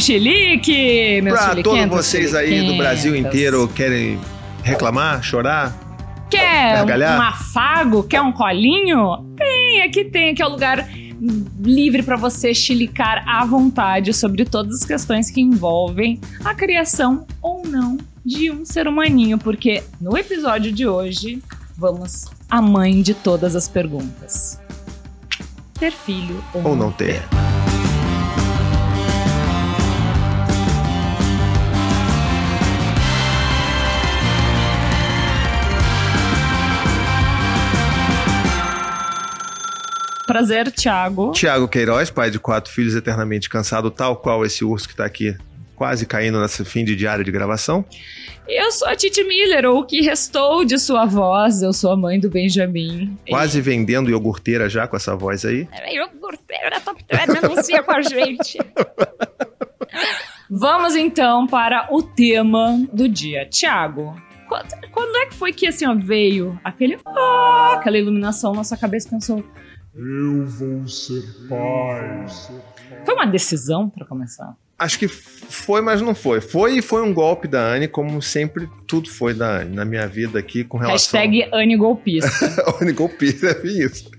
chilique, meus Pra todos vocês aí do Brasil inteiro querem reclamar, chorar, Quer um, gargalhar? um afago? Quer um colinho? Tem, aqui tem, aqui é o lugar livre para você chilicar à vontade sobre todas as questões que envolvem a criação ou não de um ser humaninho, porque no episódio de hoje vamos à mãe de todas as perguntas. Ter filho ou, ou não ter. Prazer, Thiago. Tiago Queiroz, pai de quatro filhos, eternamente cansado, tal qual esse urso que tá aqui quase caindo nesse fim de diário de gravação. Eu sou a Titi Miller, ou o que restou de sua voz. Eu sou a mãe do Benjamin. Quase vendendo iogurteira já com essa voz aí. Iogurteira Top Term anuncia com a gente. Vamos então para o tema do dia. Tiago, quando, quando é que foi que assim ó, veio aquele ah, aquela iluminação na sua cabeça e pensou? Eu vou ser pai. Foi uma decisão para começar? Acho que foi, mas não foi. Foi e foi um golpe da Anne, como sempre tudo foi da Anne na minha vida aqui com relação. Hashtag Anne Golpista. único golpista é isso.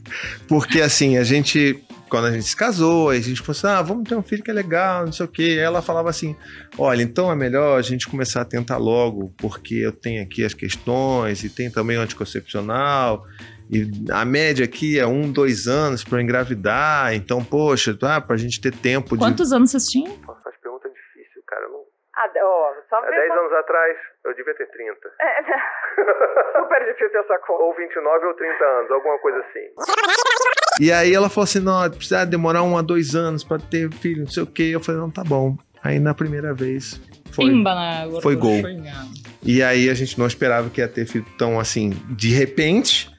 Porque assim, a gente, quando a gente se casou, a gente falou assim: ah, vamos ter um filho que é legal, não sei o quê. Ela falava assim: olha, então é melhor a gente começar a tentar logo, porque eu tenho aqui as questões e tem também o anticoncepcional. E a média aqui é um, dois anos para engravidar. Então, poxa, ah, pra gente ter tempo de. Quantos anos vocês tinham? Nossa, faz pergunta difícil, cara. Não... Ah, ó, só Há 10 anos atrás, eu devia ter 30. É, super difícil essa conta. ou 29 ou 30 anos, alguma coisa assim. E aí ela falou assim: não, precisa demorar um a dois anos pra ter filho, não sei o quê. Eu falei: não, tá bom. Aí na primeira vez foi. Pimba na gordura. Foi gol. E aí a gente não esperava que ia ter filho tão assim, de repente.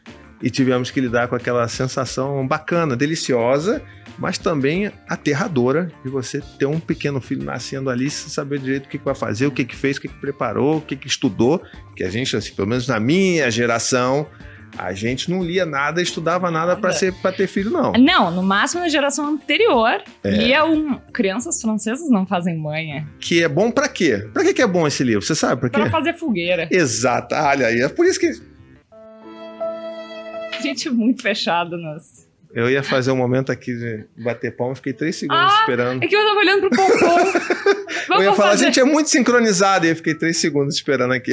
E tivemos que lidar com aquela sensação bacana, deliciosa, mas também aterradora de você ter um pequeno filho nascendo ali sem saber direito o que, que vai fazer, o que, que fez, o que, que preparou, o que, que estudou. Que a gente, assim, pelo menos na minha geração, a gente não lia nada, estudava nada para para ter filho, não. Não, no máximo na geração anterior. É. Lia um. Crianças francesas não fazem manha. Que é bom para quê? Para que, que é bom esse livro? Você sabe para quê? Pra fazer fogueira. Exato, olha aí. É por isso que Gente muito fechado nas. eu ia fazer um momento aqui de bater palma, fiquei três segundos Ah, esperando. É que eu tava olhando pro pompom. Eu ia falar, fazer. gente, é muito sincronizado. E eu fiquei três segundos esperando aqui.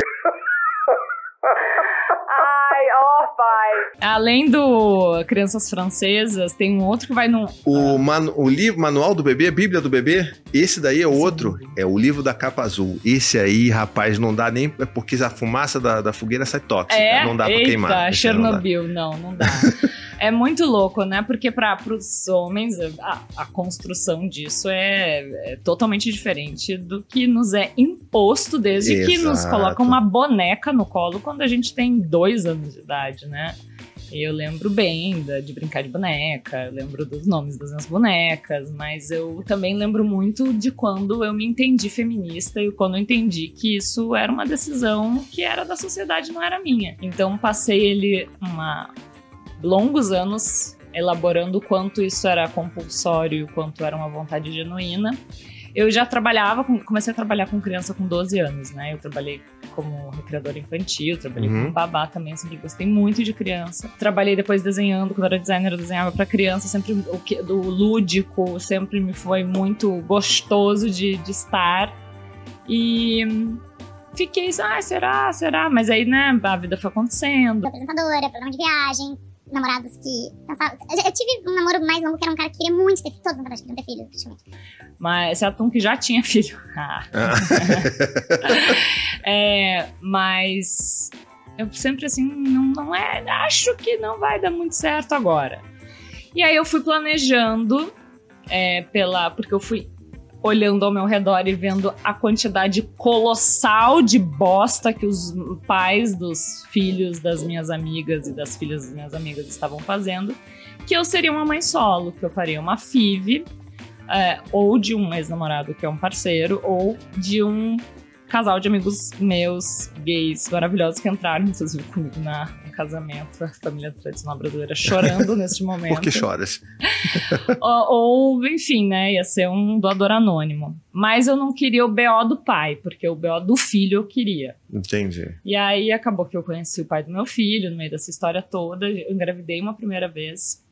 Ai, ó, pai. Além do Crianças Francesas, tem um outro que vai num. O, manu- o livro, Manual do Bebê, Bíblia do Bebê, esse daí é outro. É o livro da capa azul. Esse aí, rapaz, não dá nem. É porque a fumaça da, da fogueira sai tóxica. É, não dá pra eita, queimar. Esse aí não dá. Chernobyl, não, não dá. é muito louco, né? Porque para os homens a, a construção disso é, é totalmente diferente do que nos é imposto desde que nos Exato. colocam uma boneca no colo quando a gente tem dois anos de idade, né? Eu lembro bem da- de brincar de boneca, lembro dos nomes das minhas bonecas, mas eu também lembro muito de quando eu me entendi feminista e quando eu entendi que isso era uma decisão que era da sociedade, não era minha. Então passei ele uma longos anos elaborando o quanto isso era compulsório, o quanto era uma vontade genuína. Eu já trabalhava, com- comecei a trabalhar com criança com 12 anos, né? Eu trabalhei como recreadora infantil, trabalhei Uhum. como babá também, sempre gostei muito de criança. Trabalhei depois desenhando, quando era designer eu desenhava para criança, sempre o que do lúdico sempre me foi muito gostoso de, de estar. E fiquei, ah, será, será? Mas aí, né, a vida foi acontecendo. apresentadora, programa de viagem, namorados que pensavam. Eu tive um namoro mais longo que era um cara que queria muito ter filho. Todos na verdade queriam ter filho, praticamente. Mas esse atum que já tinha filho. Ah. Ah. É, mas eu sempre assim, não, não é. Acho que não vai dar muito certo agora. E aí eu fui planejando é, pela. Porque eu fui olhando ao meu redor e vendo a quantidade colossal de bosta que os pais dos filhos das minhas amigas e das filhas das minhas amigas estavam fazendo, que eu seria uma mãe solo, que eu faria uma FIV, é, ou de um ex-namorado que é um parceiro, ou de um casal de amigos meus, gays, maravilhosos, que entraram, inclusive, comigo na, casamento, a família tradicional brasileira chorando neste momento. Por que choras? ou, ou, enfim, né, ia ser um doador anônimo. Mas eu não queria o BO do pai, porque o BO do filho eu queria. Entendi. E aí acabou que eu conheci o pai do meu filho no meio dessa história toda. Eu engravidei uma primeira vez.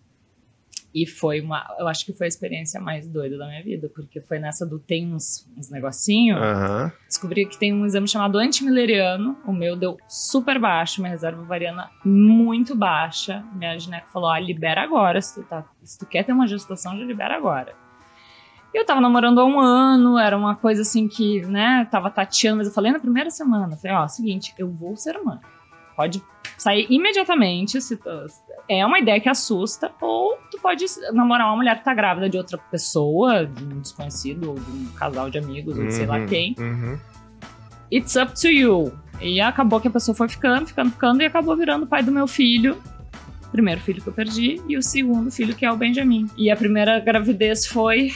E foi uma. Eu acho que foi a experiência mais doida da minha vida, porque foi nessa do tem uns, uns negocinho. Aham. Descobri que tem um exame chamado antimileriano. O meu deu super baixo, minha reserva ovariana muito baixa. Minha gineco falou: ah, libera agora. Se tu, tá, se tu quer ter uma gestação, já libera agora. E eu tava namorando há um ano, era uma coisa assim que, né, tava tateando, mas eu falei na primeira semana: falei, ó, seguinte, eu vou ser mãe. Pode sair imediatamente, se tu- é uma ideia que assusta, ou tu pode namorar uma mulher que tá grávida de outra pessoa, de um desconhecido, ou de um casal de amigos, ou de sei lá Uhum, quem. uhum. It's up to you. E acabou que a pessoa foi ficando, ficando, ficando, e acabou virando o pai do meu filho. Primeiro filho que eu perdi, e o segundo filho que é o Benjamin. E a primeira gravidez foi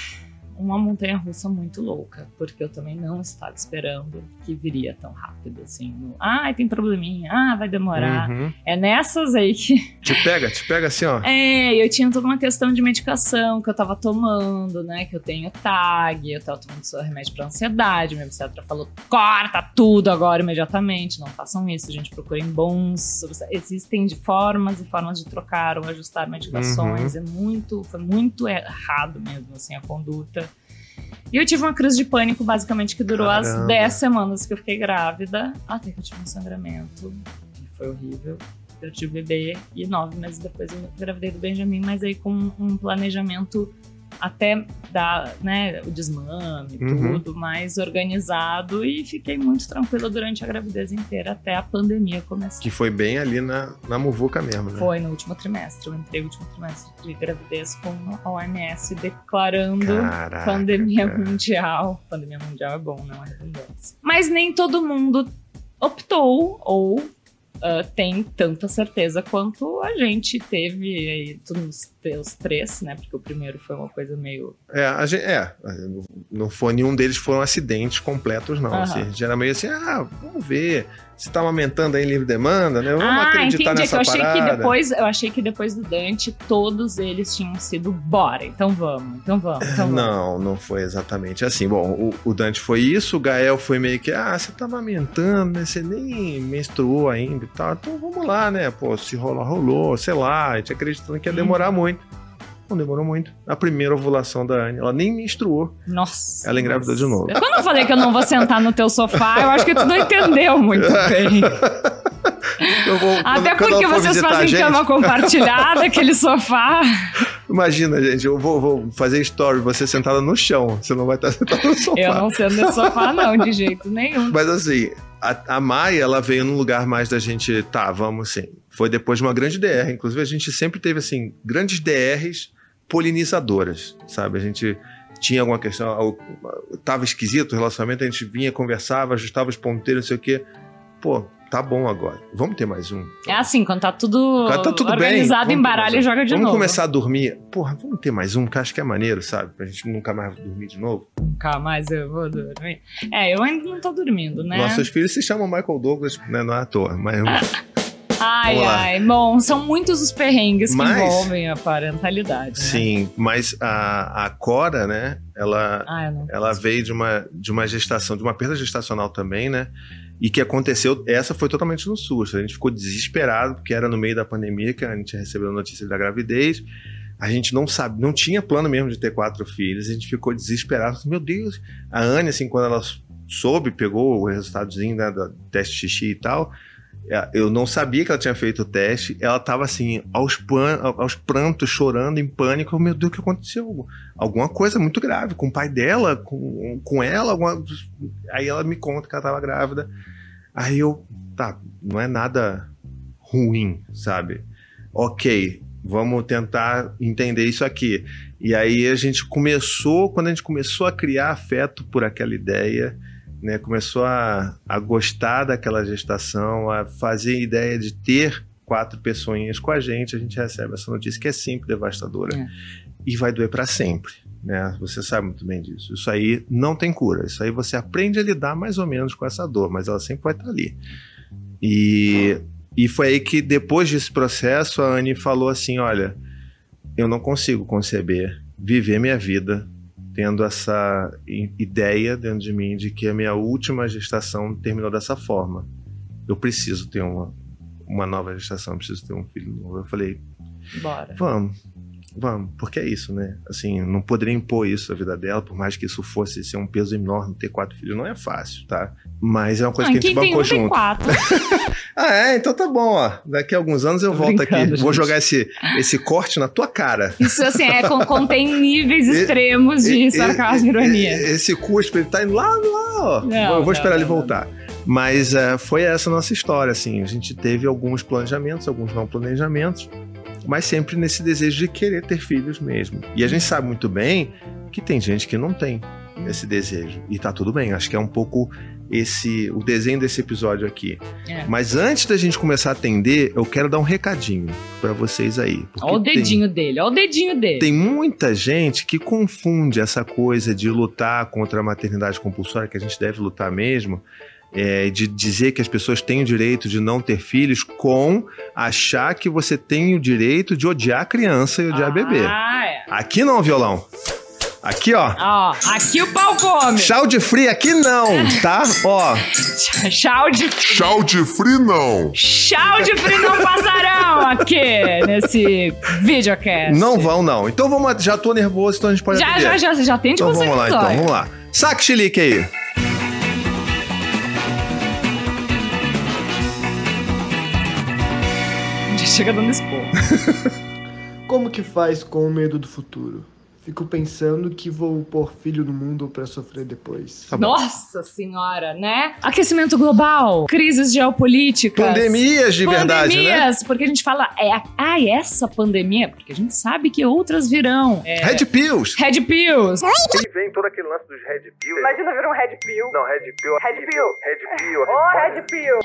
uma montanha russa muito louca, porque eu também não estava esperando que viria tão rápido assim. No, ah, tem probleminha, ah, vai demorar. Uhum. É nessas aí que Te pega, te pega assim, ó. é, eu tinha toda uma questão de medicação que eu tava tomando, né? Que eu tenho TAG, eu tava tomando só remédio pra ansiedade. Minha obstetra falou: corta tudo agora imediatamente. Não façam isso, gente. Procurem bons. Existem de formas e formas de trocar ou ajustar medicações. É muito, foi muito errado mesmo, assim, a conduta. E eu tive uma crise de pânico, basicamente, que durou as Caramba. 10 semanas que eu fiquei grávida, até que eu tive um sangramento. Foi horrível perdi o bebê e nove meses depois eu engravidei do Benjamin, mas aí com um planejamento até dar, né, o desmame, Uhum. tudo mais organizado e fiquei muito tranquila durante a gravidez inteira até a pandemia começar. Que foi bem ali na, na muvuca mesmo, né? Foi no último trimestre, eu entrei no último trimestre de gravidez com a OMS declarando Caraca, pandemia cara. mundial. Pandemia mundial é bom, não é redundância. Mas nem todo mundo optou ou ah, tem tanta certeza quanto a gente teve aí nos três, né? Porque o primeiro foi uma coisa meio. É, a gente, é, não foi nenhum deles foram acidentes completos, não. Aham. Assim, a gente era meio assim, ah, vamos ver. Se tá aumentando aí em livre demanda, né? Vamos ah, acreditar entendi. É que nessa eu achei parada. que depois, eu achei que depois do Dante, todos eles tinham sido bora. Então vamos, então vamos, então vamos. Não, não foi exatamente assim. Bom, o, o Dante foi isso, o Gael foi meio que, ah, você tá amamentando, né? Você nem menstruou ainda e tal. Então vamos lá, né? Pô, se rolar, rolou, sei lá. A gente acreditando que ia Hum. demorar muito. Não demorou muito. A primeira ovulação da Anne, ela nem menstruou. Nossa. Ela engravidou de novo. Quando eu falei que eu não vou sentar no teu sofá, eu acho que tu não entendeu muito bem. Vou- Até porque vocês fazem gente- cama compartilhada, aquele sofá. Imagina, gente, eu vou, vou fazer story, você sentada no chão. Você não vai estar sentada no sofá. Eu não sendo nesse sofá, não, de jeito nenhum. Mas assim, a, a Maia, ela veio num lugar mais da gente, tá, vamos assim. Foi depois de uma grande DR. Inclusive, a gente sempre teve, assim, grandes DRs polinizadoras, sabe? A gente tinha alguma questão, al- tava esquisito o relacionamento, a gente vinha, conversava, ajustava os ponteiros, não sei o quê. Pô, tá bom agora. Vamos ter mais um. É assim, quando tá tudo, Cara, tá tudo organizado, Vamos embaralha e joga de Vamos novo. começar a dormir. Porra, vamos ter mais um, que acho que é maneiro, sabe? Pra gente nunca mais dormir de novo. Nunca mais eu vou dormir. É, eu ainda não tô dormindo, né? Nossos filhos se chamam Michael Douglas, né? Não é à toa, mas. ai, ai. Bom, são muitos os perrengues que Mas- envolvem a parentalidade, né? Sim, mas a, a Cora, né? Ela, Ah, ela veio de uma, de uma gestação, de uma perda gestacional também, né? E que aconteceu, essa foi totalmente no susto. A gente ficou desesperado, porque era no meio da pandemia que a gente recebeu a notícia da gravidez. A gente não sabe, não tinha plano mesmo de ter quatro filhos. A gente ficou desesperado. Meu Deus! A Anne, assim, quando ela soube, pegou o resultadozinho né, do teste xixi e tal, eu não sabia que ela tinha feito o teste. Ela tava assim, aos, pan, aos prantos, chorando, em pânico. Meu Deus, o que aconteceu? Alguma coisa muito grave com o pai dela, com, com ela. Alguma... Aí ela me conta que ela tava grávida. Aí eu, tá, não é nada ruim, sabe? Ok, vamos tentar entender isso aqui. E aí a gente começou, quando a gente começou a criar afeto por aquela ideia, né, começou a, a gostar daquela gestação, a fazer ideia de ter quatro pessoinhas com a gente, a gente recebe essa notícia que é sempre devastadora É. e vai doer para sempre, né? Você sabe muito bem disso. Isso aí não tem cura. Isso aí você aprende a lidar mais ou menos com essa dor, mas ela sempre vai estar ali. E E foi aí que, depois desse processo, a Anne falou assim: olha, eu não consigo conceber viver minha vida tendo essa ideia dentro de mim de que a minha última gestação terminou dessa forma. Eu preciso ter uma, uma nova gestação, preciso ter um filho novo. Eu falei, Bora. vamos, vamos, porque é isso, né? Assim, não poderia impor isso à vida dela, por mais que isso fosse ser um peso enorme, ter quatro filhos não é fácil, tá? Mas é uma coisa Ah, que a gente quem tem bancou um tem junto. quatro. Ah, é? Então tá bom, ó. Daqui a alguns anos eu Tô volto aqui. brincando, Vou gente. jogar esse, esse corte na tua cara. Isso, assim, é, con- contém níveis extremos de E- sarcasmo e ironia. Esse cuspe, ele tá indo lá, lá, ó. Não, eu vou não, esperar não, ele não, voltar. Mas é, foi essa a nossa história, assim. A gente teve alguns planejamentos, alguns não planejamentos, mas sempre nesse desejo de querer ter filhos mesmo. E a gente sabe muito bem que tem gente que não tem esse desejo. E tá tudo bem. Acho que é um pouco esse o desenho desse episódio aqui. É. Mas antes da gente começar a atender, eu quero dar um recadinho pra vocês aí. Olha o tem- dedinho dele, olha o dedinho dele. tem muita gente que confunde essa coisa de lutar contra a maternidade compulsória, que a gente deve lutar mesmo, é, de dizer que as pessoas têm o direito de não ter filhos, com achar que você tem o direito de odiar a criança e odiar a bebê. Ah, é. Aqui não, violão. Aqui, ó. Ó, aqui o pau come. Chau de frio aqui não, tá? Ó, Chau de, Tchau de free não. chau de frio não passarão aqui nesse videocast. não vão não. Então vamos, já tô nervoso, então a gente pode Já, atender. já, já, já tem de Então você vamos lá, então, vamos lá. Saque chilique aí. Já chega dando expor. Como que faz com o medo do futuro? Fico pensando que vou pôr filho no mundo pra sofrer depois. Tá. Nossa senhora, né? Aquecimento global, crises geopolíticas. Pandemias de verdade, né? Pandemias, porque a gente fala, é, ah, essa pandemia, porque a gente sabe que outras virão. É, Red Pills. Red Pills. E vem todo aquele lance dos Red Pills. Imagina vir um Red Pill. Não, Red Pill. Red Pill. Red Pill. Ô, Red Pill.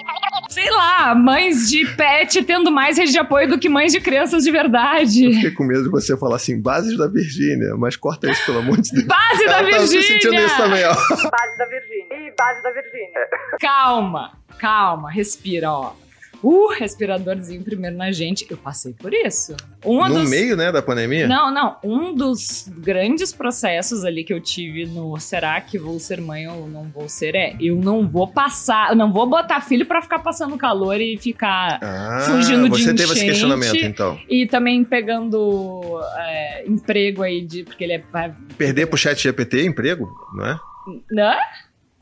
Sei lá, mães de pet tendo mais rede de apoio do que mães de crianças de verdade. Fiquei com medo de você falar assim, bases da Virgínia, mas corta isso, pelo amor de Deus. Base da Ela tá se sentindo Virgínia! isso também, ó. Base da Virgínia. Ih, base da Virgínia. Calma, calma, respira, ó. Uh, respiradorzinho primeiro na gente. Eu passei por isso. Um no dos... meio, né, da pandemia? Não, não. Um dos grandes processos ali que eu tive no será que vou ser mãe ou não vou ser é eu não vou passar, eu não vou botar filho pra ficar passando calor e ficar Ah, Fugindo de você teve esse enchente. questionamento, então. e também pegando é, emprego aí de porque ele é Perder pro chat GPT emprego, não é? né?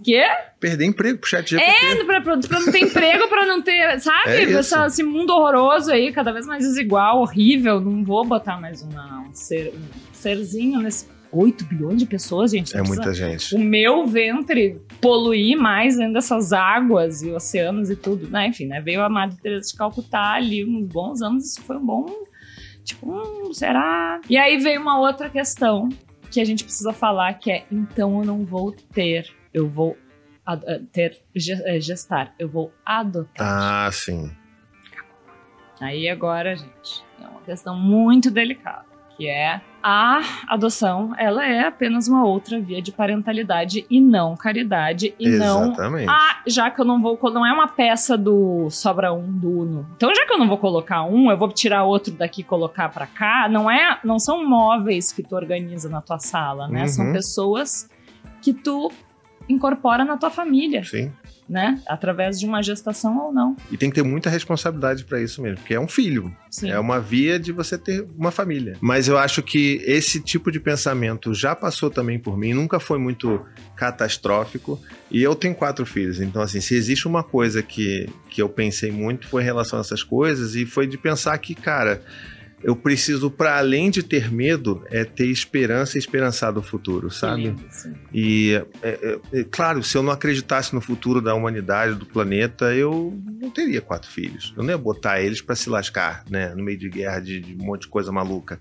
Quê? Perder emprego pro chat GPT. É, pra, pra- pra não ter emprego, pra não ter, sabe? É. Essa- esse mundo horroroso aí, cada vez mais desigual, horrível. Não vou botar mais uma, um, ser, um serzinho nesse 8 bilhões de pessoas, gente. É muita gente. o meu ventre poluir mais dentro dessas águas e oceanos e tudo, né? Enfim, né? Veio a Madre Teresa de Calcutá ali uns bons anos, isso foi um bom, tipo, hum, será? E aí veio uma outra questão que a gente precisa falar, que é, então eu não vou ter, eu vou eh, ter, eh, gestar, eu vou adotar. Ah, sim. Aí agora, gente, é uma questão muito delicada, que é a adoção, ela é apenas uma outra via de parentalidade e não caridade e não Exatamente. ah, já que eu não vou, não é uma peça do sobra um do Uno. Então, já que eu não vou colocar um, eu vou tirar outro daqui e colocar pra cá. Não é, não são móveis que tu organiza na tua sala, né? São Uhum. pessoas que tu incorpora na tua família, Sim. né? Através de uma gestação ou não. E tem que ter muita responsabilidade pra isso mesmo, porque é um filho. Sim. É uma via de você ter uma família. Mas eu acho que esse tipo de pensamento já passou também por mim, nunca foi muito catastrófico. E eu tenho quatro filhos, então assim, se existe uma coisa que, que eu pensei muito foi em relação a essas coisas, e foi de pensar que, cara, eu preciso, para além de ter medo, é ter esperança e esperançar do futuro, sabe? lindo, sim. E, é, é, é, claro, se eu não acreditasse no futuro da humanidade, do planeta, eu não teria quatro filhos. Eu não ia botar eles para se lascar, né? No meio de guerra, de, de um monte de coisa maluca.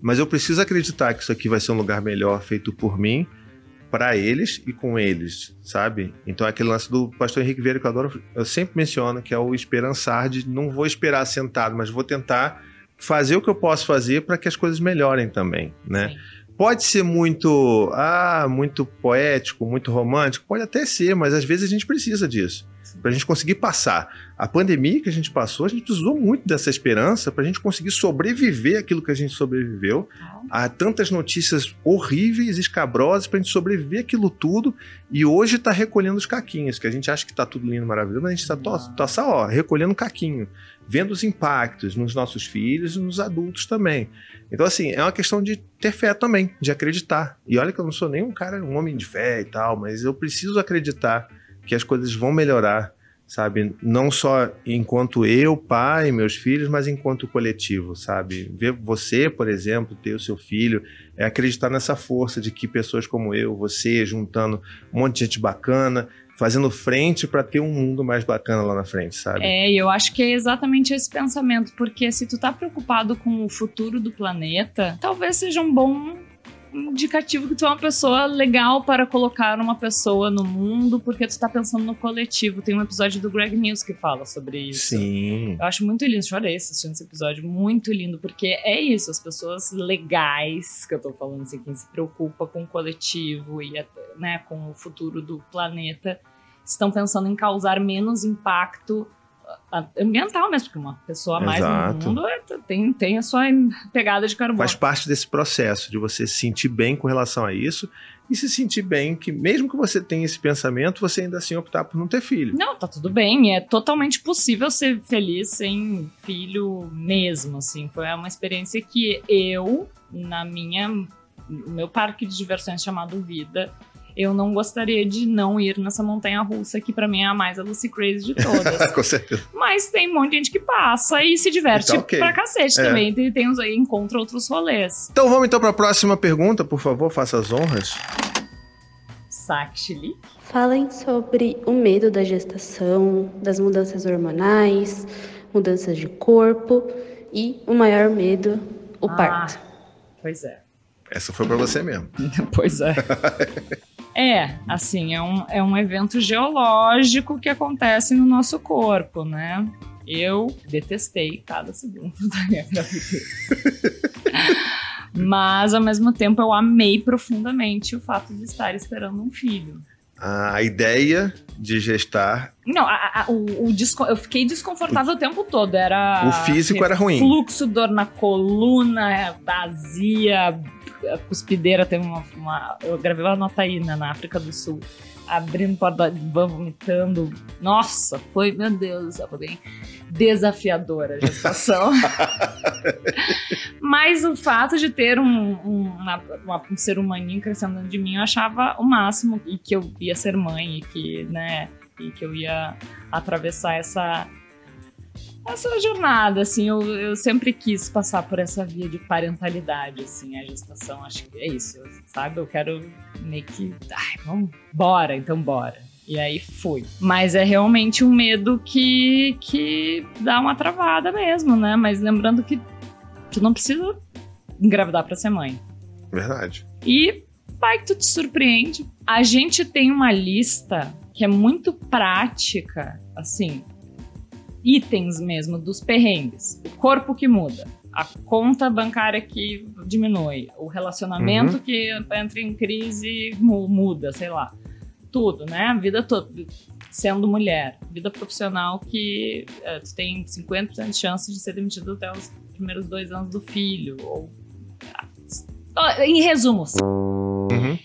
Mas eu preciso acreditar que isso aqui vai ser um lugar melhor feito por mim, para eles e com eles, sabe? Então aquele lance do pastor Henrique Vieira que eu adoro, eu sempre menciono que é o esperançar de não vou esperar sentado, mas vou tentar fazer o que eu posso fazer para que as coisas melhorem também, né? Sim. Pode ser muito, ah, muito poético, muito romântico, pode até ser, mas às vezes a gente precisa disso. Pra gente conseguir passar. A pandemia que a gente passou, a gente precisou muito dessa esperança pra gente conseguir sobreviver aquilo que a gente sobreviveu. Há tantas notícias horríveis, escabrosas, pra gente sobreviver aquilo tudo. E hoje tá recolhendo os caquinhos, que a gente acha que tá tudo lindo, maravilhoso, mas a gente tá, tó- tá só, ó, recolhendo caquinho. Vendo os impactos nos nossos filhos e nos adultos também. Então, assim, é uma questão de ter fé também, de acreditar. E olha que eu não sou nem um cara, um homem de fé e tal, mas eu preciso acreditar que as coisas vão melhorar, sabe? Não só enquanto eu, pai, meus filhos, mas enquanto coletivo, sabe? Ver você, por exemplo, ter o seu filho, é acreditar nessa força de que pessoas como eu, você, juntando um monte de gente bacana, fazendo frente para ter um mundo mais bacana lá na frente, sabe? É, eu acho que é exatamente esse pensamento, porque se tu tá preocupado com o futuro do planeta, talvez seja um bom indicativo que tu é uma pessoa legal para colocar uma pessoa no mundo, porque tu tá pensando no coletivo. Tem um episódio do Greg News que fala sobre isso. Sim. Eu acho muito lindo, chorei assistindo esse episódio, muito lindo, porque é isso, as pessoas legais que eu tô falando, assim, quem se preocupa com o coletivo e né, com o futuro do planeta, estão pensando em causar menos impacto ambiental mesmo, porque uma pessoa a mais Exato. no mundo é- tem, tem a sua pegada de carbono. Faz parte desse processo de você se sentir bem com relação a isso e se sentir bem que, mesmo que você tenha esse pensamento, você ainda assim optar por não ter filho. Não, tá tudo bem. É totalmente possível ser feliz sem filho mesmo, assim. Foi uma experiência que eu, na minha... No meu parque de diversões chamado Vida, eu não gostaria de não ir nessa montanha russa, que pra mim é a mais a Lucy Crazy de todas. com certeza. Mas tem um monte de gente que passa e se diverte E tá ok. pra cacete É. também. Tem, tem uns aí, encontra outros rolês. Então vamos então para a próxima pergunta, por favor, faça as honras. Sakshili. Falem sobre o medo da gestação, das mudanças hormonais, mudanças de corpo e o maior medo, o Ah. parto. Pois é. Essa foi para você mesmo. Pois é. É, assim, é um, é um evento geológico que acontece no nosso corpo, né? Eu detestei cada segundo da minha gravidez. Mas, ao mesmo tempo, eu amei profundamente o fato de estar esperando um filho. A ideia de gestar, Não, a- a- o, o desco- eu fiquei desconfortável o tempo todo. Era. O físico era ruim. Fluxo, dor na coluna, vazia, a cuspideira. Teve uma, uma- Eu gravei uma nota aí né, na África do Sul. Abrindo porta vomitando. Nossa, foi, meu Deus foi bem desafiadora a gestação. Mas o fato de ter um, um, uma- uma- um ser humaninho crescendo dentro de mim, eu achava o máximo. E que eu ia ser mãe, e que, né, e que eu ia atravessar essa, essa jornada, assim. Eu, eu sempre quis passar por essa via de parentalidade, assim, a gestação. Acho que é isso, sabe? Eu quero meio que. Ai, vamos, bora, então bora. E aí fui. Mas é realmente um medo que, que dá uma travada mesmo, né? Mas lembrando que tu não precisa engravidar pra ser mãe. verdade. E vai que tu te surpreende. A gente tem uma lista que é muito prática, assim, itens mesmo dos perrengues. O corpo que muda, a conta bancária que diminui, o relacionamento Uhum. que entra em crise mu- muda, sei lá. Tudo, né? A vida toda. Sendo mulher, vida profissional que eh, tu tem 50% de chance de ser demitido até os primeiros dois anos do filho. Ou... Ah, Em resumos, Uhum.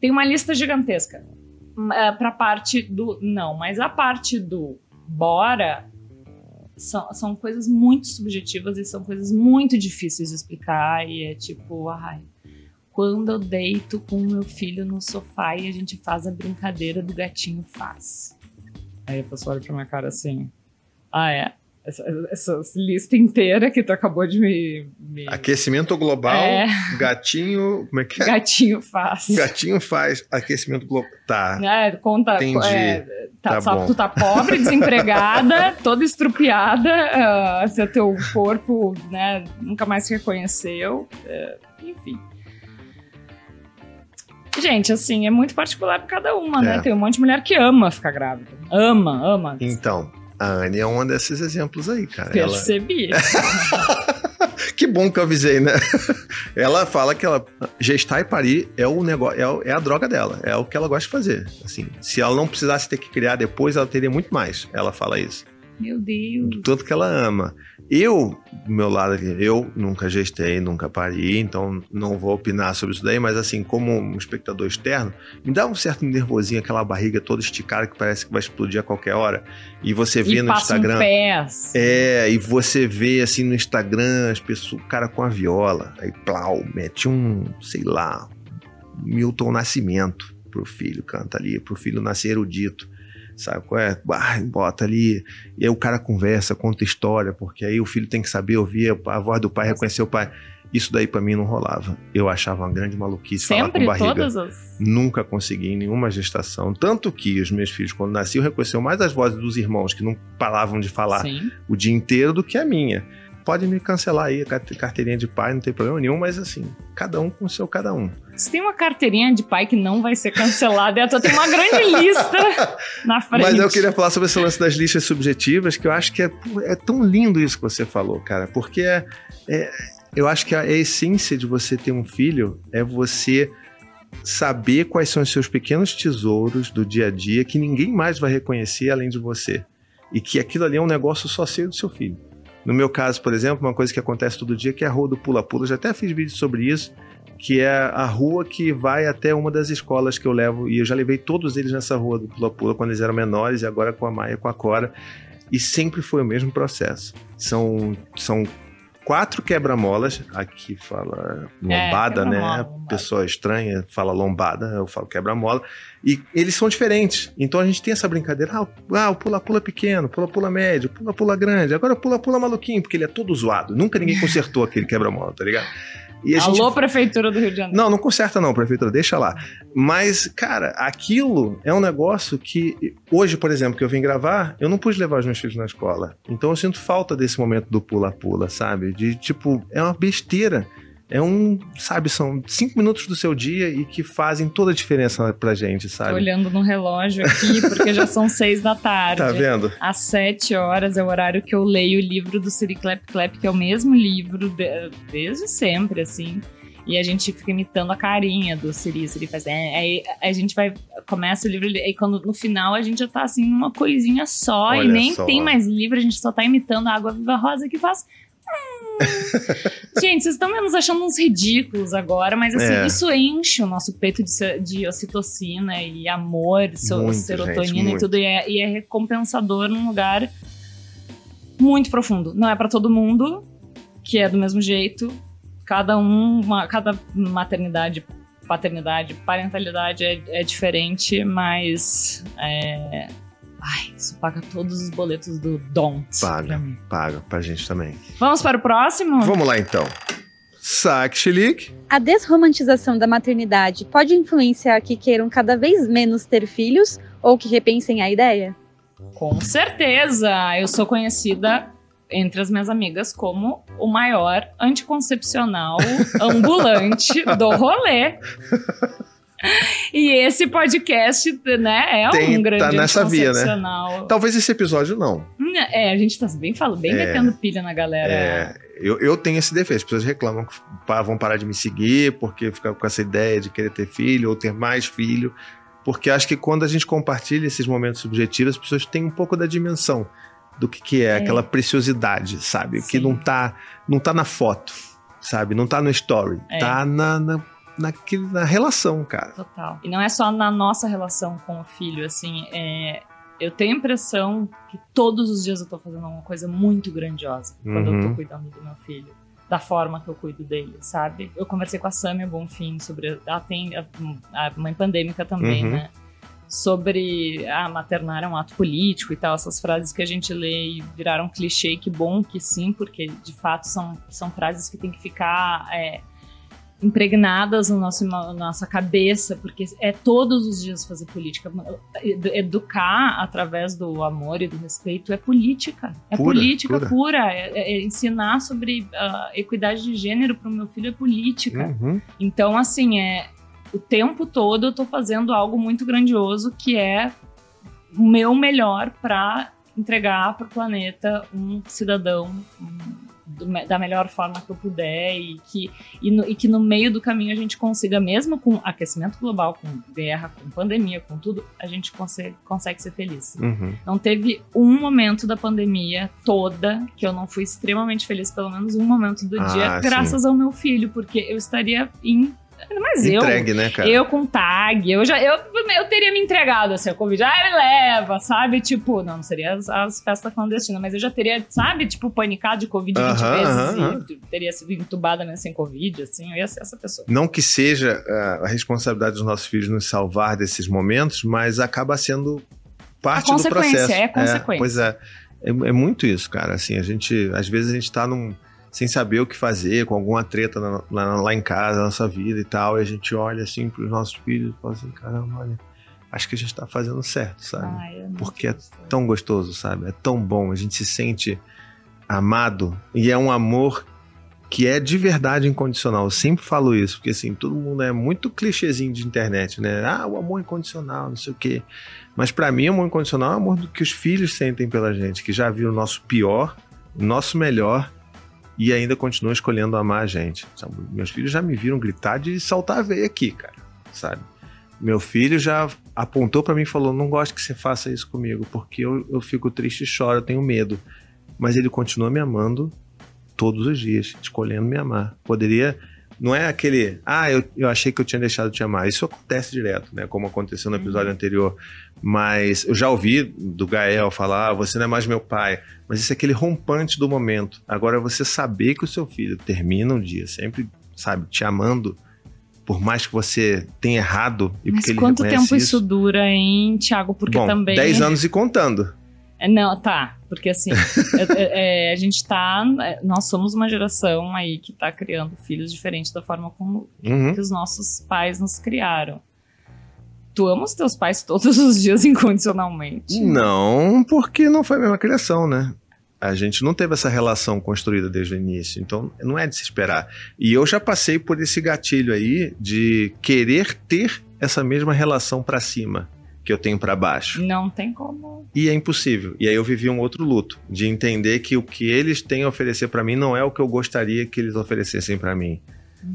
tem uma lista gigantesca uh, pra parte do não, mas a parte do bora são, são coisas muito subjetivas e são coisas muito difíceis de explicar. E é tipo, ai, quando eu deito com o meu filho no sofá e a gente faz a brincadeira do gatinho faz. Aí a pessoa olha pra minha cara assim, ah, é. Essa, essa lista inteira que tu acabou de me. me- Aquecimento global, É. gatinho. Como é que é? Gatinho faz. Gatinho faz aquecimento global. Tá. É, conta. Entendi. é, tá, Tá sabe, bom. tu tá pobre, desempregada, toda estrupiada, seu teu corpo, né, nunca mais se reconheceu, é, enfim. Gente, assim, é muito particular pra cada uma, né? É. Tem um monte de mulher que ama ficar grávida. Ama, ama. Então, a Anne é um desses exemplos aí, cara. Ela- Percebi. Que bom que eu avisei, né? ela fala que ela gestar e parir é o negócio, é, é a droga dela, é o que ela gosta de fazer. Assim, se ela não precisasse ter que criar depois, ela teria muito mais. Ela fala isso. Meu Deus. Do tanto que ela ama. Eu, do meu lado aqui, eu nunca gestei, nunca pari, então não vou opinar sobre isso daí, mas assim, como um espectador externo, me dá um certo nervosinho, aquela barriga toda esticada que parece que vai explodir a qualquer hora. E você vê E no Instagram. um pés. É, e você vê assim no Instagram as pessoas, o cara com a viola, aí plau, mete um, sei lá, Milton Nascimento pro filho, canta ali, pro filho nascer erudito. Sabe qual é? Ah, bota ali, e aí o cara conversa, conta história, porque aí o filho tem que saber ouvir a voz do pai, reconhecer o pai. Isso daí pra mim não rolava. Eu achava uma grande maluquice falar Sempre, com barriga. todas as. Nunca consegui em nenhuma gestação. Tanto que os meus filhos, quando nasciam, reconheciam mais as vozes dos irmãos, que não paravam de falar Sim. o dia inteiro do que a minha. Pode me cancelar aí a carte- carteirinha de pai, não tem problema nenhum, mas assim, cada um com o seu cada um. Se tem uma carteirinha de pai que não vai ser cancelada, eu tenho uma grande lista na frente. Mas eu queria falar sobre esse lance das listas subjetivas, que eu acho que é, é tão lindo isso que você falou, cara, porque é, é- eu acho que a, a essência de você ter um filho é você saber quais são os seus pequenos tesouros do dia a dia que ninguém mais vai reconhecer além de você. E que aquilo ali é um negócio só seu do seu filho. No meu caso, por exemplo, uma coisa que acontece todo dia que é a rua do pula-pula. Já até fiz vídeo sobre isso, que é a rua que vai até uma das escolas que eu levo. E eu já levei todos eles nessa rua do pula-pula quando eles eram menores e agora com a Maia, com a Cora. E sempre foi o mesmo processo. São, são quatro quebra-molas. Aqui fala lombada, né? quebra-mola, lombada. Pessoa estranha fala lombada, eu falo quebra-mola. E eles são diferentes. Então a gente tem essa brincadeira. Ah, ah, o pula-pula pequeno, pula-pula médio, pula-pula grande. Agora pula-pula maluquinho, porque ele é todo zoado. Nunca ninguém consertou aquele quebra-mola, tá ligado? E a gente Alô, Prefeitura do Rio de Janeiro. não, não conserta não, prefeitura, deixa lá. Mas, cara, aquilo é um negócio que hoje, por exemplo, que eu vim gravar, eu não pude levar os meus filhos na escola. Então eu sinto falta desse momento do pula-pula, sabe? De tipo, é uma besteira. É um, sabe, são cinco minutos do seu dia e que fazem toda a diferença pra gente, Tô sabe? olhando no relógio aqui, porque já são seis da tarde. Tá vendo? Às sete horas é o horário que eu leio o livro do Siri Clap Clap, que é o mesmo livro de- desde sempre, assim. E a gente fica imitando a carinha do Siri. Siri faz. É, aí a gente vai. Começa o livro, e quando no final a gente já tá assim, uma coisinha só, Olha e nem só. tem mais livro, a gente só tá imitando a água viva rosa que faz. Gente, vocês estão nos achando uns ridículos agora, mas assim, É. isso enche o nosso peito de, de ocitocina e amor, Muito, serotonina gente, e tudo, e é, e é recompensador num lugar muito profundo. Não é pra todo mundo, que é do mesmo jeito. Cada um, uma- cada maternidade, paternidade, parentalidade é, é diferente, mas é, ai, isso paga todos os boletos do Don't. Paga. pra mim. Paga pra gente também. Vamos para o próximo? Vamos lá então. Chilique. A desromantização da maternidade pode influenciar que queiram cada vez menos ter filhos ou que repensem a ideia? Com certeza! Eu sou conhecida entre as minhas amigas como o maior anticoncepcional ambulante do rolê. E esse podcast, né, é Tem- um grande tá nessa via, né? Talvez esse episódio não. É, a gente tá bem falando, bem É. metendo pilha na galera. É, eu, eu tenho esse defeito. As pessoas reclamam que vão parar de me seguir porque ficam com essa ideia de querer ter filho ou ter mais filho. Porque acho que quando a gente compartilha esses momentos subjetivos, as pessoas têm um pouco da dimensão do que, que é, É. aquela preciosidade, sabe? Que Sim. não tá, não tá na foto, sabe? Não tá no story. É. Tá na, na, naquele, na relação, cara. Total. E não é só na nossa relação com o filho, assim, é, eu tenho a impressão que todos os dias eu tô fazendo uma coisa muito grandiosa quando eu Uhum. tô cuidando do meu filho. Da forma que eu cuido dele, sabe? Eu conversei com a Samia Bonfim sobre. Ela tem a, a mãe pandêmica também, Uhum. né? Sobre ah, maternar é um ato político e tal, essas frases que a gente lê e viraram clichê, que bom que sim, porque de fato são, são frases que tem que ficar é, impregnadas no nosso, na nossa cabeça, porque é todos os dias fazer política. Edu- Educar através do amor e do respeito é política. É Pura, política pura. pura. É, é- é ensinar sobre ah, equidade de gênero para o meu filho é política. Uhum. Então, assim, é o tempo todo eu tô fazendo algo muito grandioso que é o meu melhor para entregar para o planeta um cidadão um do da melhor forma que eu puder e que, e, no, e que no meio do caminho a gente consiga, mesmo com aquecimento global, com guerra, com pandemia, com tudo, a gente consegue, consegue ser feliz. Uhum. Não teve um momento da pandemia toda que eu não fui extremamente feliz, pelo menos um momento do Ah, dia, sim. graças ao meu filho, porque eu estaria em. Mas eu, Entregue, né, cara? eu com tag, eu já eu, eu teria me entregado assim, a Covid, ah, me leva, sabe? Tipo, não, não seria as, as festas clandestinas, mas eu já teria, sabe, tipo, panicado de Covid 20 Aham, vezes aham, e teria sido entubada mesmo sem Covid, assim, eu ia ser essa pessoa. Não que seja ah, a responsabilidade dos nossos filhos nos salvar desses momentos, mas acaba sendo parte do consequência, processo. é a consequência. pois é. é. é muito isso, cara. Assim, a gente, às vezes a gente tá num, sem saber o que fazer, com alguma treta na- na- lá em casa, na nossa vida e tal, e a gente olha assim pros nossos filhos e fala assim, caramba, olha, acho que a gente tá fazendo certo, sabe? Ai, Porque é tão gostoso, sabe? É tão bom, a gente se sente amado e é um amor que é de verdade incondicional. Eu sempre falo isso, porque assim, todo mundo é muito clichêzinho de internet, né? Ah, o amor incondicional, não sei o quê. Mas pra mim, o amor incondicional é o amor do que os filhos sentem pela gente, que já viram o nosso pior, o nosso melhor e ainda continuam escolhendo amar a gente. Meus filhos já me viram gritar de saltar a veia aqui, cara, sabe? Meu filho já apontou pra mim e falou: Não gosto que você faça isso comigo, porque eu, eu fico triste e choro, eu tenho medo. Mas ele continua me amando todos os dias, escolhendo me amar. Poderia. Não é aquele. Ah, eu, eu achei que eu tinha deixado de te amar. Isso acontece direto, né? Como aconteceu no episódio anterior. Mas eu já ouvi do Gael falar: ah, você não é mais meu pai. Mas isso é aquele rompante do momento. Agora, você saber que o seu filho termina um dia sempre, sabe, te amando, por mais que você tenha errado e Mas porque ele quanto tempo isso dura, hein, Thiago? Porque Bom, também. 10 anos e contando. É, Não, tá. Porque assim, é- é- a gente tá. é, Nós somos uma geração aí que tá criando filhos diferentes da forma como Uhum. que os nossos pais nos criaram. Tu ama os teus pais todos os dias incondicionalmente. Não, porque não foi a mesma criação, né? A gente não teve essa relação construída desde o início, então não é de se esperar. E eu já passei por esse gatilho aí de querer ter essa mesma relação pra cima que eu tenho pra baixo. Não tem como. E é impossível. E aí eu vivi um outro luto, de entender que o que eles têm a oferecer pra mim não é o que eu gostaria que eles oferecessem pra mim.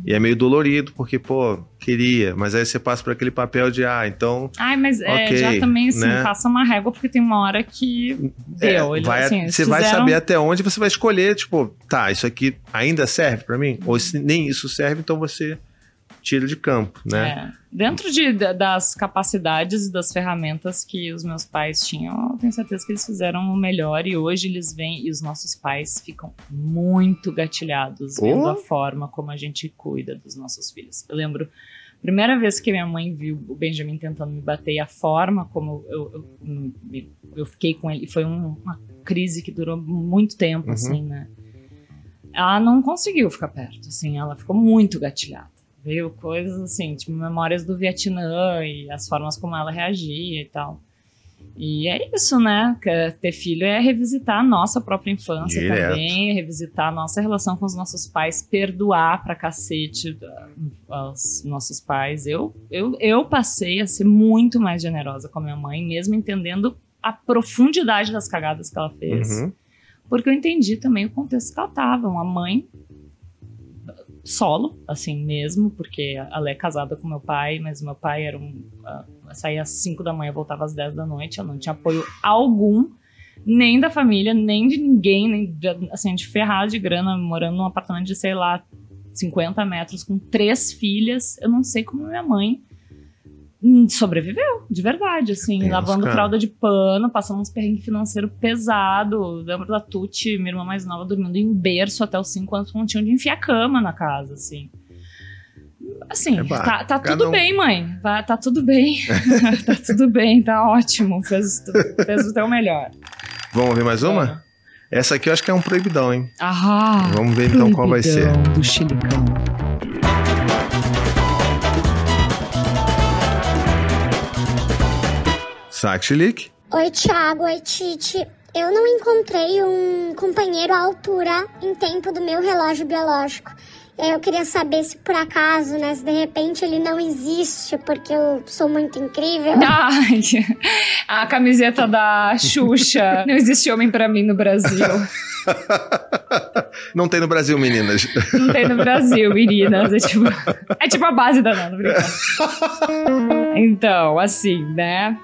E é meio dolorido, porque, pô, queria, mas aí você passa por aquele papel de, ah, então Ai, mas é, Ok, já também, assim, né? passa uma régua, porque tem uma hora que deu. É, vai- assim, você vai fizeram- saber até onde você vai escolher, tipo, tá, isso aqui ainda serve pra mim? Ou se nem isso serve, então você tira de campo, né? É. Dentro de, da- das capacidades e das ferramentas que os meus pais tinham, eu tenho certeza que eles fizeram o melhor e hoje eles vêm e os nossos pais ficam muito gatilhados vendo Oh. a forma como a gente cuida dos nossos filhos. Eu lembro, primeira vez que minha mãe viu o Benjamin tentando me bater e a forma como eu, eu, eu, eu fiquei com ele, foi um- uma crise que durou muito tempo, Uhum. assim, né? Ela não conseguiu ficar perto, assim, ela ficou muito gatilhada veio coisas assim, tipo memórias do Vietnã e as formas como ela reagia e tal. E é isso, né? Que ter filho é revisitar a nossa própria infância Direto. também, revisitar a nossa relação com os nossos pais, perdoar pra cacete uh, os nossos pais. Eu, eu, eu passei a ser muito mais generosa com a minha mãe, mesmo entendendo a profundidade das cagadas que ela fez. Uhum. Porque eu entendi também o contexto que ela tava. Uma mãe solo, assim mesmo, porque ela é casada com meu pai, mas meu pai era um. ah, saía às 5 da manhã, voltava às 10 da noite, ela não tinha apoio algum, nem da família, nem de ninguém, nem de, assim, de ferrar de grana, morando num apartamento de, sei lá, 50 metros, com três filhas. Eu não sei como minha mãe sobreviveu, de verdade, assim, Tenso, lavando cara. fralda de pano, passando uns perrengues financeiros pesados. Lembro da Tuti, minha irmã mais nova, dormindo em berço até os 5 anos, não tinha onde enfiar a cama na casa, assim. Assim, É tá, tá tudo um- bem, mãe. Vai- tá tudo bem. tá tudo bem, tá ótimo. Fez, fez o teu melhor. Vamos ver mais uma? Essa aqui eu acho que é um proibidão, hein? Ah, Vamos ver então qual vai ser. do Chilicão. Saxilik? Oi, Thiago. Oi, Titi. Eu não encontrei um companheiro à altura em tempo do meu relógio biológico. E eu queria saber se por acaso, né, se de repente ele não existe porque eu sou muito incrível. Ai, a camiseta da Xuxa. Não existe homem pra mim no Brasil. Não tem no Brasil, meninas. Não tem no Brasil, meninas. É tipo, é tipo a base da brincando. Então, assim, né?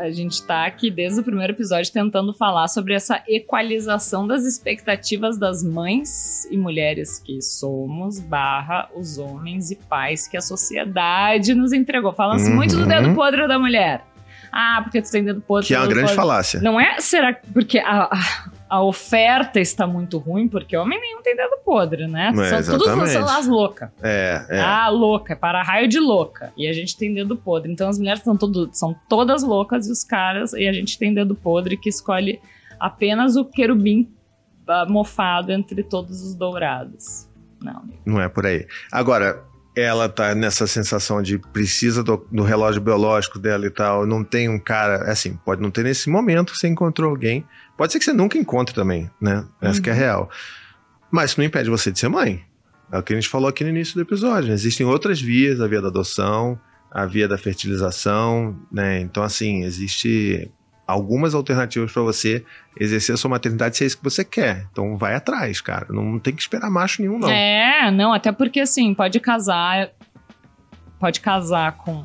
A gente tá aqui desde o primeiro episódio tentando falar sobre essa equalização das expectativas das mães e mulheres que somos, barra os homens e pais que a sociedade nos entregou. Fala-se Uhum. muito do dedo podre da mulher. Ah, porque tu tem dedo podre. Que é uma grande podre. falácia. Não é? Será que- porque a, a, a oferta está muito ruim? Porque homem nenhum tem dedo podre, né? É, são todos são as loucas. É, é. Ah, louca, é para raio de louca. E a gente tem dedo podre. Então as mulheres são, todo, são todas loucas e os caras, e a gente tem dedo podre que escolhe apenas o querubim ah, mofado entre todos os dourados. Não, amigo. Não é por aí. Agora, ela tá nessa sensação de precisa do, do relógio biológico dela e tal, não tem um cara, assim, pode não ter nesse momento, você encontrou alguém. Pode ser que você nunca encontre também, né? Essa que é a real. Mas isso não impede você de ser mãe. É o que a gente falou aqui no início do episódio. né? Existem outras vias, a via da adoção, a via da fertilização, né? Então, assim, existe algumas alternativas para você exercer a sua maternidade se é isso que você quer. Então, vai atrás, cara. Não tem que esperar macho nenhum, não. É, não, até porque assim, pode casar. Pode casar com.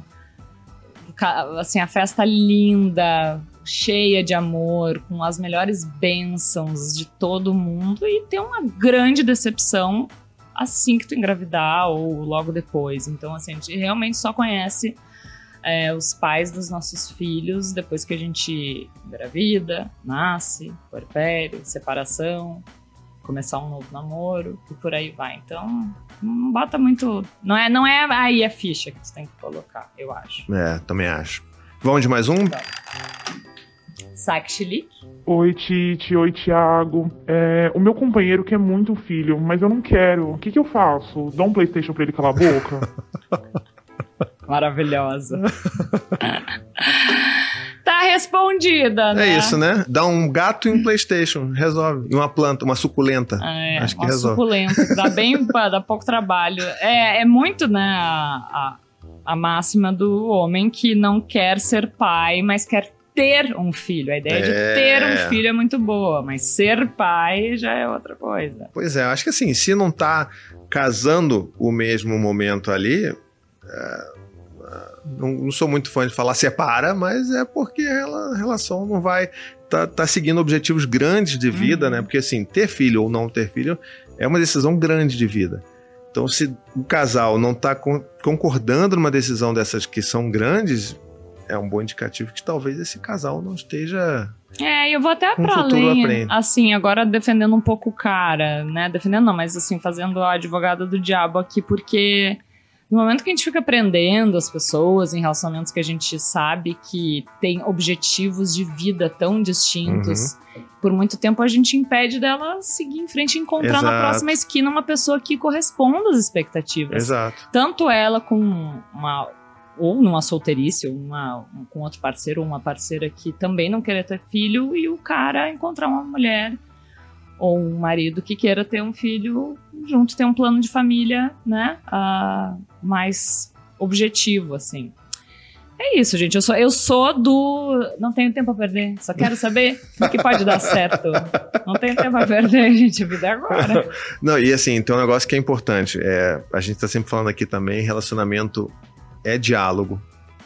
Assim, a festa linda, cheia de amor, com as melhores bênçãos de todo mundo e ter uma grande decepção assim que tu engravidar ou logo depois. Então, assim, a gente realmente só conhece é, os pais dos nossos filhos depois que a gente engravida, nasce, puerpério, separação, começar um novo namoro e por aí vai. Então, não bota muito. Não é, não é aí a ficha que tu tem que colocar, eu acho. É, também acho. Vamos de mais um? Saque chilique. Oi, Tite. Oi, Thiago. É, o meu companheiro quer muito filho, mas eu não quero. O que, que eu faço? Dá um PlayStation pra ele calar a boca? Maravilhosa. tá respondida, né? É isso, né? Dá um gato e um Playstation, resolve. E uma planta, uma suculenta. É, Acho que uma resolve. suculenta, dá bem, dá pouco trabalho. É, é muito, né, a, a, a máxima do homem que não quer ser pai, mas quer ter um filho. A ideia de É. ter um filho é muito boa, mas ser pai já é outra coisa. Pois é, acho que assim, se não tá casando o mesmo momento ali, é, é, não, não sou muito fã de falar separa, mas é porque ela- a relação não vai. Tá, tá seguindo objetivos grandes de vida, Uhum. né? Porque assim, ter filho ou não ter filho é uma decisão grande de vida. Então, se o casal não tá con- concordando numa decisão dessas que são grandes, é um bom indicativo que talvez esse casal não esteja. É, eu vou até Um futuro além, aprende. assim, agora defendendo um pouco o cara, né? Defendendo não, mas assim, fazendo a advogada do diabo aqui, porque no momento que a gente fica prendendo as pessoas em relacionamentos que a gente sabe que tem objetivos de vida tão distintos, Uhum. por muito tempo a gente impede dela seguir em frente e encontrar na Exato. próxima esquina uma pessoa que corresponda às expectativas Exato. tanto ela com uma ou numa solteirice, ou uma, um- com outro parceiro, ou uma parceira que também não queira ter filho, e o cara encontrar uma mulher ou um marido que queira ter um filho junto, ter um plano de família, né, ah, mais objetivo, assim. É isso, gente. Eu sou, eu sou do. Não tenho tempo a perder. Só quero saber o que pode dar certo. Não tenho tempo a perder, gente. A vida é agora. Não, e assim, tem um negócio que é importante. É, a gente tá sempre falando aqui também, relacionamento é diálogo,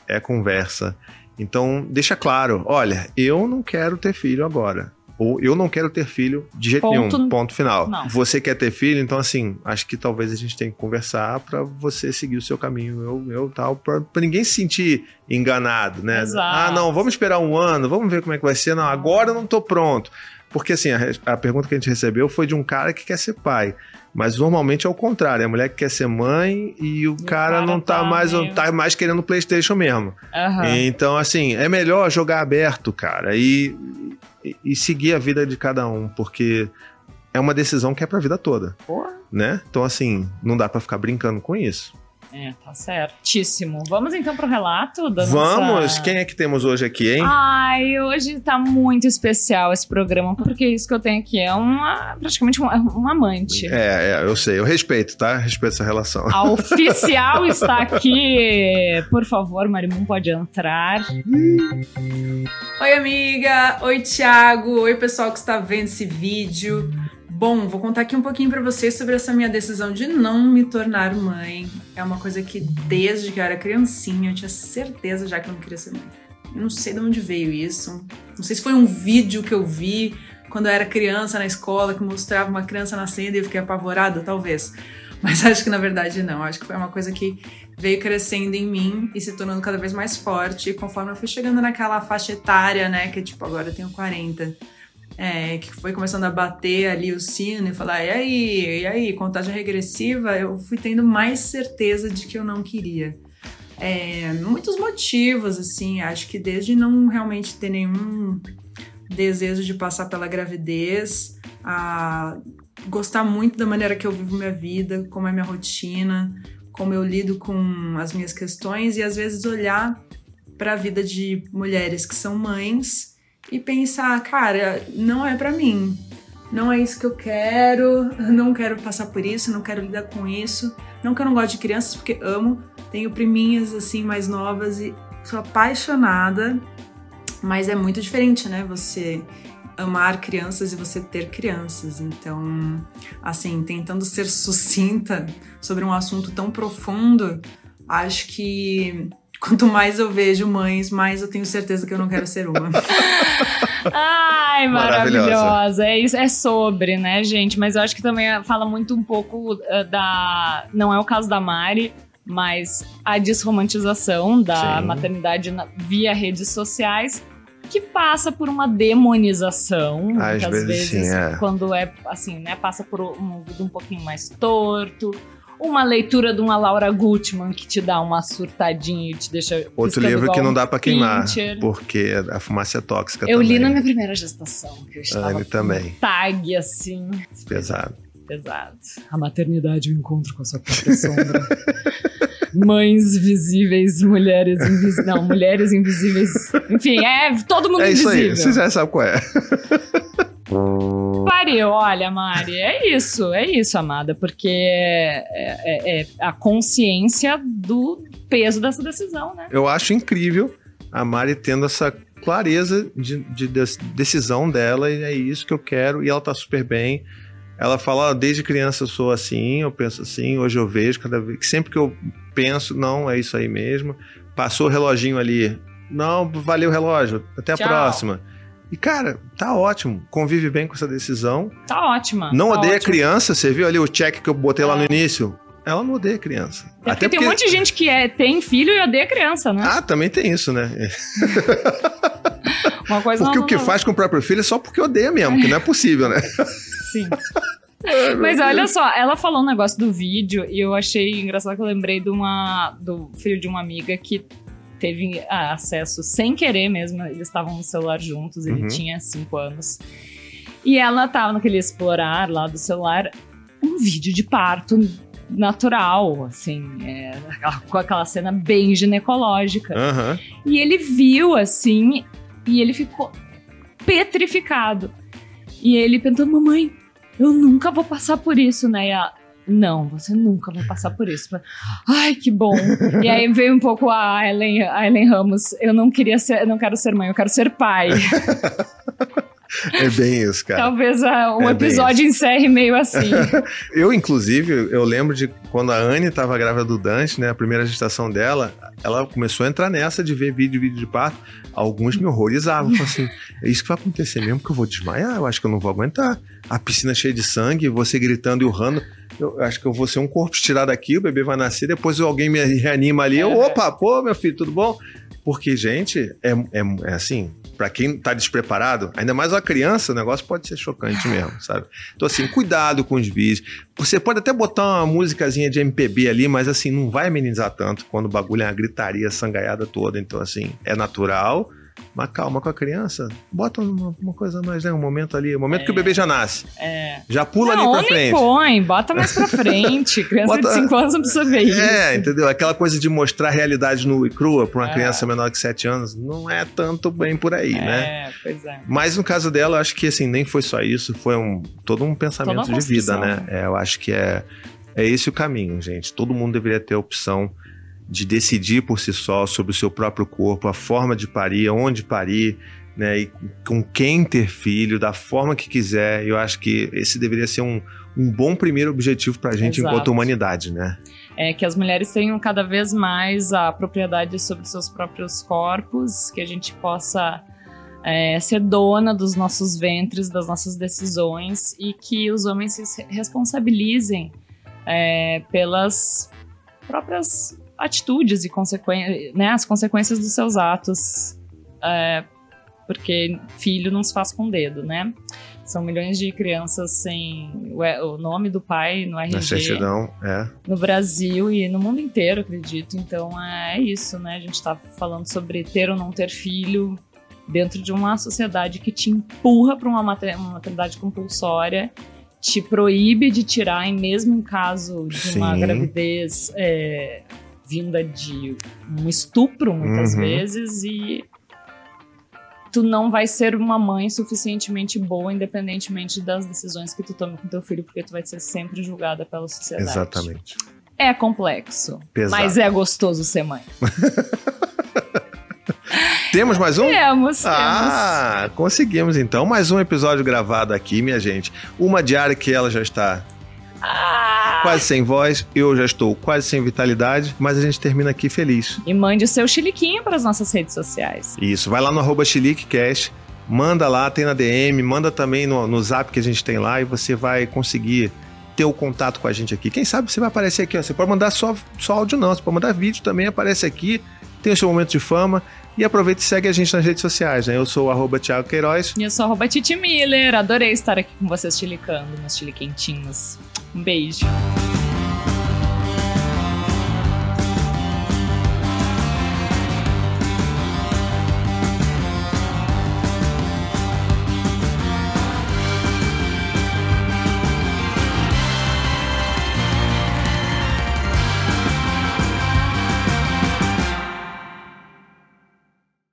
é conversa. Então, deixa claro, olha, eu não quero ter filho agora. Ou eu não quero ter filho de jeito Ponto- nenhum, ponto final. Não. Você quer ter filho, então assim, acho que talvez a gente tenha que conversar pra você seguir o seu caminho, eu, eu tal, pra, pra ninguém se sentir enganado, né? Exato. Ah, não, vamos esperar um ano, vamos ver como é que vai ser. Não, agora eu não tô pronto. Porque assim, a, a pergunta que a gente recebeu foi de um cara que quer ser pai. Mas normalmente é o contrário, é a mulher que quer ser mãe e o, cara, cara não tá, tá mais meio- tá mais querendo PlayStation mesmo. Aham. Então, assim, é melhor jogar aberto, cara, e, e, e seguir a vida de cada um, porque é uma decisão que é pra vida toda, Porra. né? Então, assim, não dá pra ficar brincando com isso. É, tá certíssimo. Vamos então pro relato da Vamos, nossa... Quem é que temos hoje aqui, hein? Ai, hoje tá muito especial esse programa, porque isso que eu tenho aqui é uma, praticamente um, um amante. É, é, eu sei, eu respeito, tá? Respeito essa relação. A oficial está aqui. Por favor, Marimun pode entrar. Oi, amiga! Oi, Thiago! Oi, pessoal que está vendo esse vídeo. Bom, vou contar aqui um pouquinho pra vocês sobre essa minha decisão de não me tornar mãe. É uma coisa que desde que eu era criancinha eu tinha certeza já que eu não queria ser mãe. Eu não sei de onde veio isso. Não sei se foi um vídeo que eu vi quando eu era criança na escola que mostrava uma criança nascendo e eu fiquei apavorada, talvez. Mas acho que na verdade não. Acho que foi uma coisa que veio crescendo em mim e se tornando cada vez mais forte conforme eu fui chegando naquela faixa etária, né? Que tipo, agora eu tenho 40. É, que foi começando a bater ali o sino e falar, e aí, e aí, contagem regressiva, eu fui tendo mais certeza de que eu não queria. É, muitos motivos, assim, acho que desde não realmente ter nenhum desejo de passar pela gravidez, a gostar muito da maneira que eu vivo minha vida, como é minha rotina, como eu lido com as minhas questões e às vezes olhar para a vida de mulheres que são mães e pensar, cara, não é para mim. Não é isso que eu quero, não quero passar por isso, não quero lidar com isso. Não que eu não goste de crianças, porque amo. Tenho priminhas assim mais novas e sou apaixonada, mas é muito diferente, né? Você amar crianças e você ter crianças. Então, assim, tentando ser sucinta sobre um assunto tão profundo, acho que quanto mais eu vejo mães, mais eu tenho certeza que eu não quero ser uma. Ai, Maravilhosa. maravilhosa. É isso, é sobre, né, gente? Mas eu acho que também fala muito um pouco uh, da. Não é o caso da Mari, mas a desromantização da Sim. maternidade na- via redes sociais. Que passa por uma demonização, Às muitas vezes sim, é. quando é assim, né? Passa por um ouvido um pouquinho mais torto, uma leitura de uma Laura Gutman que te dá uma surtadinha e te deixa. Outro livro igual que não dá pra queimar, porque a fumaça é tóxica Eu também. li na minha primeira gestação, que eu estava Anne também. tag, assim, Pesado. pesado. A maternidade, o encontro com a sua própria sombra. Mães visíveis, mulheres invisíveis. Não, mulheres invisíveis. Enfim, é todo mundo É isso aí, invisível. você já sabe qual é. Pariu, olha, Mari, é isso, é isso, amada, porque é, é- é a consciência do peso dessa decisão, né? Eu acho incrível a Mari tendo essa clareza de, de decisão dela, e é isso que eu quero, e ela tá super bem. Ela fala, "Ah, desde criança eu sou assim, eu penso assim, hoje eu vejo cada vez. Sempre que eu penso, não, é isso aí mesmo. Passou o reloginho ali. Não, valeu o relógio. Até a Tchau. próxima. E, cara, tá ótimo. Convive bem com essa decisão. Tá ótima. Não tá odeia ótima. criança. Você viu ali o check que eu botei lá no início? Ela não odeia criança. É porque tem um monte de gente que é, tem filho e odeia criança, né? Ah, também tem isso, né? Uma coisa Porque não- o que não- faz com o próprio filho é só porque odeia mesmo, que não é possível, né? Sim. Mas olha só, ela falou um negócio do vídeo e eu achei engraçado que eu lembrei de uma, do filho de uma amiga que teve ah, acesso sem querer mesmo. Eles estavam no celular juntos, ele Uhum. tinha cinco anos. E ela tava naquele explorar lá do celular um vídeo de parto natural, assim, é, com aquela cena bem ginecológica. Aham. E ele viu assim e ele ficou petrificado. E ele pensando, mamãe, eu nunca vou passar por isso, né? E ela, não, você nunca vai passar por isso. Ai, que bom. e aí veio um pouco a Ellen, a Ellen Ramos. Eu não queria ser, eu não quero ser mãe, eu quero ser pai. É bem isso, cara. Talvez ah, um É episódio encerre meio assim. Eu, inclusive, eu lembro de quando a Anne estava grávida do Dante, né? A primeira gestação dela, ela começou a entrar nessa de ver vídeo, vídeo de parto. Alguns me horrorizavam. Falaram assim: é isso que vai acontecer mesmo, que eu vou desmaiar? Eu acho que eu não vou aguentar. A piscina cheia de sangue, você gritando e urrando. Eu acho que eu vou ser um corpo tirado aqui, o bebê vai nascer, depois alguém me reanima ali. Eu, opa, pô, meu filho, tudo bom? Porque, gente, é, é, é assim, pra quem tá despreparado, ainda mais uma criança, o negócio pode ser chocante mesmo, sabe? Então, assim, cuidado com os vídeos. Você pode até botar uma músicazinha de MPB ali, mas assim, não vai amenizar tanto quando o bagulho é uma gritaria sangaiada toda. Então, assim, é natural. Mas calma com a criança, bota uma, uma coisa mais, né? Um momento ali, o momento que o bebê já nasce. É. Já pula não, ali pra frente. põe, bota mais pra frente. Criança Bota- de 5 anos não precisa ver isso. É, entendeu? Aquela coisa de mostrar a realidade nua e crua pra uma É. criança menor que 7 anos não é tanto bem por aí, né? É, pois é. Mas no caso dela, eu acho que assim, nem foi só isso, foi um, todo um pensamento de vida, né? É, eu acho que é, é esse o caminho, gente. Todo mundo deveria ter a opção de decidir por si só sobre o seu próprio corpo, a forma de parir, onde parir. né? E com quem ter filho, da forma que quiser. Eu acho que esse deveria ser um, um bom primeiro objetivo para a gente Exato. enquanto humanidade, né? É que as mulheres tenham cada vez mais a propriedade sobre seus próprios corpos, que a gente possa é, ser dona dos nossos ventres, das nossas decisões e que os homens se responsabilizem é, pelas próprias atitudes e consequen né, as consequências dos seus atos. É, porque filho não se faz com dedo, né? São milhões de crianças sem o, nome do pai no RG. Na certidão, é. No Brasil e no mundo inteiro, acredito. Então é isso, né? A gente tá falando sobre ter ou não ter filho dentro de uma sociedade que te empurra para uma, mater uma maternidade compulsória, te proíbe de tirar, em mesmo em caso de uma Sim. gravidez é, vinda de um estupro, muitas Uhum. vezes, e tu não vai ser uma mãe suficientemente boa, independentemente das decisões que tu tome com teu filho, porque tu vai ser sempre julgada pela sociedade. Exatamente. É complexo, Pesado. mas é gostoso ser mãe. Temos mais um? Temos, Ah, conseguimos então. Mais um episódio gravado aqui, minha gente. Uma diária que ela já está Ah! Quase sem voz, eu já estou quase sem vitalidade, mas a gente termina aqui feliz. E mande o seu chiliquinho para as nossas redes sociais. Isso, vai lá no arroba chiliquecast, manda lá, tem na DM, manda também no, no zap que a gente tem lá e você vai conseguir ter o contato com a gente aqui. Quem sabe você vai aparecer aqui, ó. Você pode mandar só, só áudio não, você pode mandar vídeo também, aparece aqui, tem o seu momento de fama. E aproveita e segue a gente nas redes sociais, né? Eu sou o arroba Thiago Queiroz. E eu sou arroba Titi Miller. Adorei estar aqui com vocês chilicando, meus chiliquentinhos. Um beijo.